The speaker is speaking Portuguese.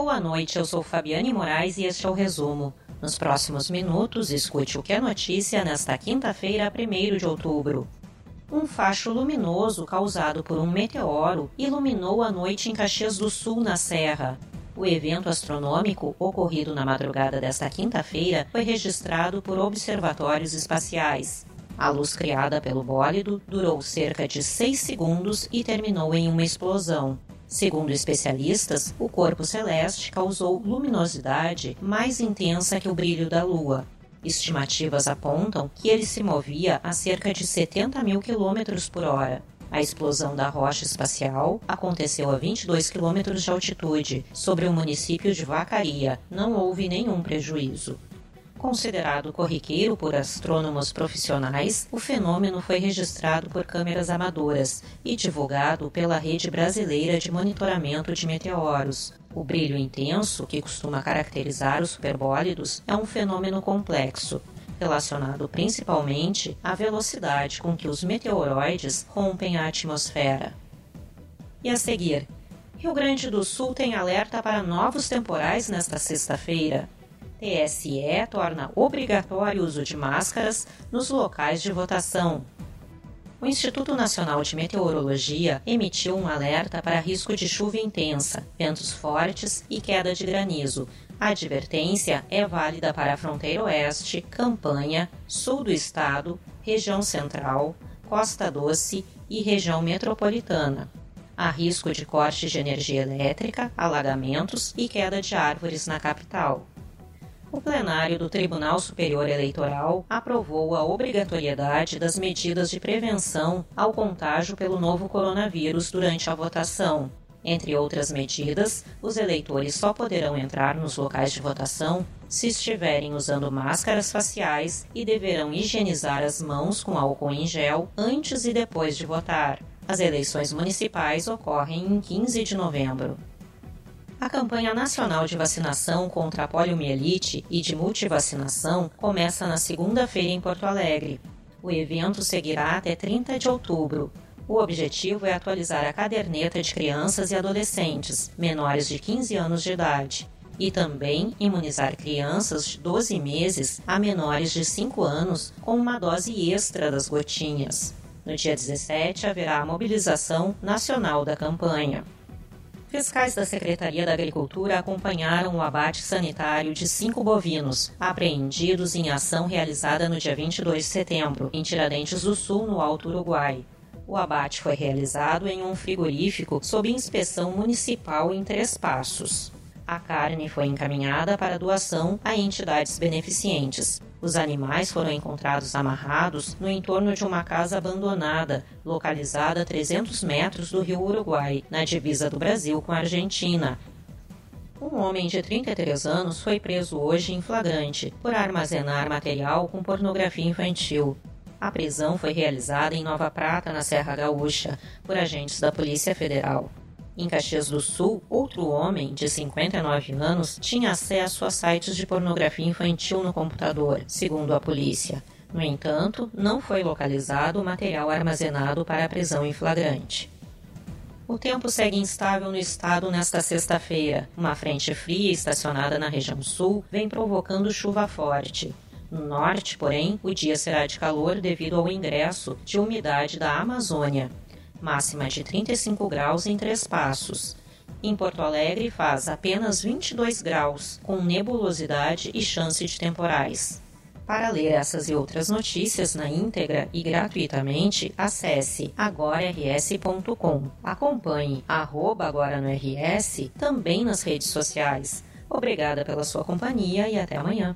Boa noite, eu sou Fabiane Moraes e este é o resumo. Nos próximos minutos, escute o que é notícia nesta quinta-feira, 1 de outubro. Um facho luminoso causado por um meteoro iluminou a noite em Caxias do Sul, na Serra. O evento astronômico, ocorrido na madrugada desta quinta-feira, foi registrado por observatórios espaciais. A luz criada pelo bólido durou cerca de 6 segundos e terminou em uma explosão. Segundo especialistas, o corpo celeste causou luminosidade mais intensa que o brilho da Lua. Estimativas apontam que ele se movia a cerca de 70 mil quilômetros por hora. A explosão da rocha espacial aconteceu a 22 quilômetros de altitude, sobre o município de Vacaria. Não houve nenhum prejuízo. Considerado corriqueiro por astrônomos profissionais, o fenômeno foi registrado por câmeras amadoras e divulgado pela Rede Brasileira de Monitoramento de Meteoros. O brilho intenso, que costuma caracterizar os superbólidos, é um fenômeno complexo, relacionado principalmente à velocidade com que os meteoroides rompem a atmosfera. E a seguir, Rio Grande do Sul tem alerta para novos temporais nesta sexta-feira. TSE torna obrigatório o uso de máscaras nos locais de votação. O Instituto Nacional de Meteorologia emitiu um alerta para risco de chuva intensa, ventos fortes e queda de granizo. A advertência é válida para a fronteira oeste, campanha, sul do estado, região central, Costa Doce e região metropolitana. Há risco de corte de energia elétrica, alagamentos e queda de árvores na capital o plenário do Tribunal Superior Eleitoral aprovou a obrigatoriedade das medidas de prevenção ao contágio pelo novo coronavírus durante a votação. Entre outras medidas, os eleitores só poderão entrar nos locais de votação se estiverem usando máscaras faciais e deverão higienizar as mãos com álcool em gel antes e depois de votar. As eleições municipais ocorrem em 15 de novembro. A campanha nacional de vacinação contra a poliomielite e de multivacinação começa na segunda-feira em Porto Alegre. O evento seguirá até 30 de outubro. O objetivo é atualizar a caderneta de crianças e adolescentes menores de 15 anos de idade e também imunizar crianças de 12 meses a menores de 5 anos com uma dose extra das gotinhas. No dia 17 haverá a mobilização nacional da campanha. Fiscais da Secretaria da Agricultura acompanharam o abate sanitário de cinco bovinos, apreendidos em ação realizada no dia 22 de setembro, em Tiradentes do Sul, no Alto Uruguai. O abate foi realizado em um frigorífico sob inspeção municipal em Três Passos. A carne foi encaminhada para doação a entidades beneficentes. Os animais foram encontrados amarrados no entorno de uma casa abandonada, localizada a 300 metros do rio Uruguai, na divisa do Brasil com a Argentina. Um homem de 33 anos foi preso hoje em flagrante por armazenar material com pornografia infantil. A prisão foi realizada em Nova Prata, na Serra Gaúcha, por agentes da Polícia Federal. Em Caxias do Sul, outro homem, de 59 anos, tinha acesso a sites de pornografia infantil no computador, segundo a polícia. No entanto, não foi localizado o material armazenado para a prisão em flagrante. O tempo segue instável no estado nesta sexta-feira. Uma frente fria estacionada na região sul vem provocando chuva forte. No norte, porém, o dia será de calor devido ao ingresso de umidade da Amazônia máxima de 35 graus em Três Passos. Em Porto Alegre faz apenas 22 graus, com nebulosidade e chance de temporais. Para ler essas e outras notícias na íntegra e gratuitamente, acesse agorars.com. Acompanhe arroba agora no RS também nas redes sociais. Obrigada pela sua companhia e até amanhã.